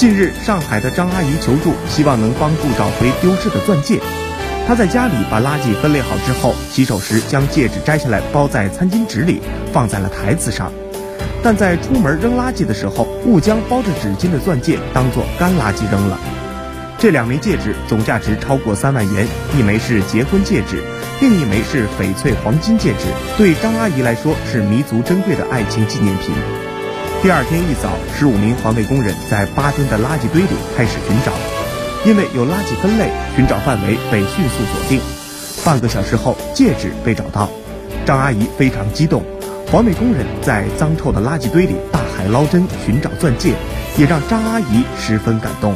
近日，上海的张阿姨求助，希望能帮助找回丢失的钻戒。她在家里把垃圾分类好之后，洗手时将戒指摘下来包在餐巾纸里，放在了台子上。但在出门扔垃圾的时候，误将包着纸巾的钻戒当作干垃圾扔了。这两枚戒指总价值超过三万元，一枚是结婚戒指，另一枚是翡翠黄金戒指，对张阿姨来说是弥足珍贵的爱情纪念品。第二天一早，十五名环卫工人在八吨的垃圾堆里开始寻找，因为有垃圾分类，寻找范围被迅速锁定。半个小时后，戒指被找到，张阿姨非常激动。环卫工人在脏臭的垃圾堆里大海捞针寻找钻戒，也让张阿姨十分感动。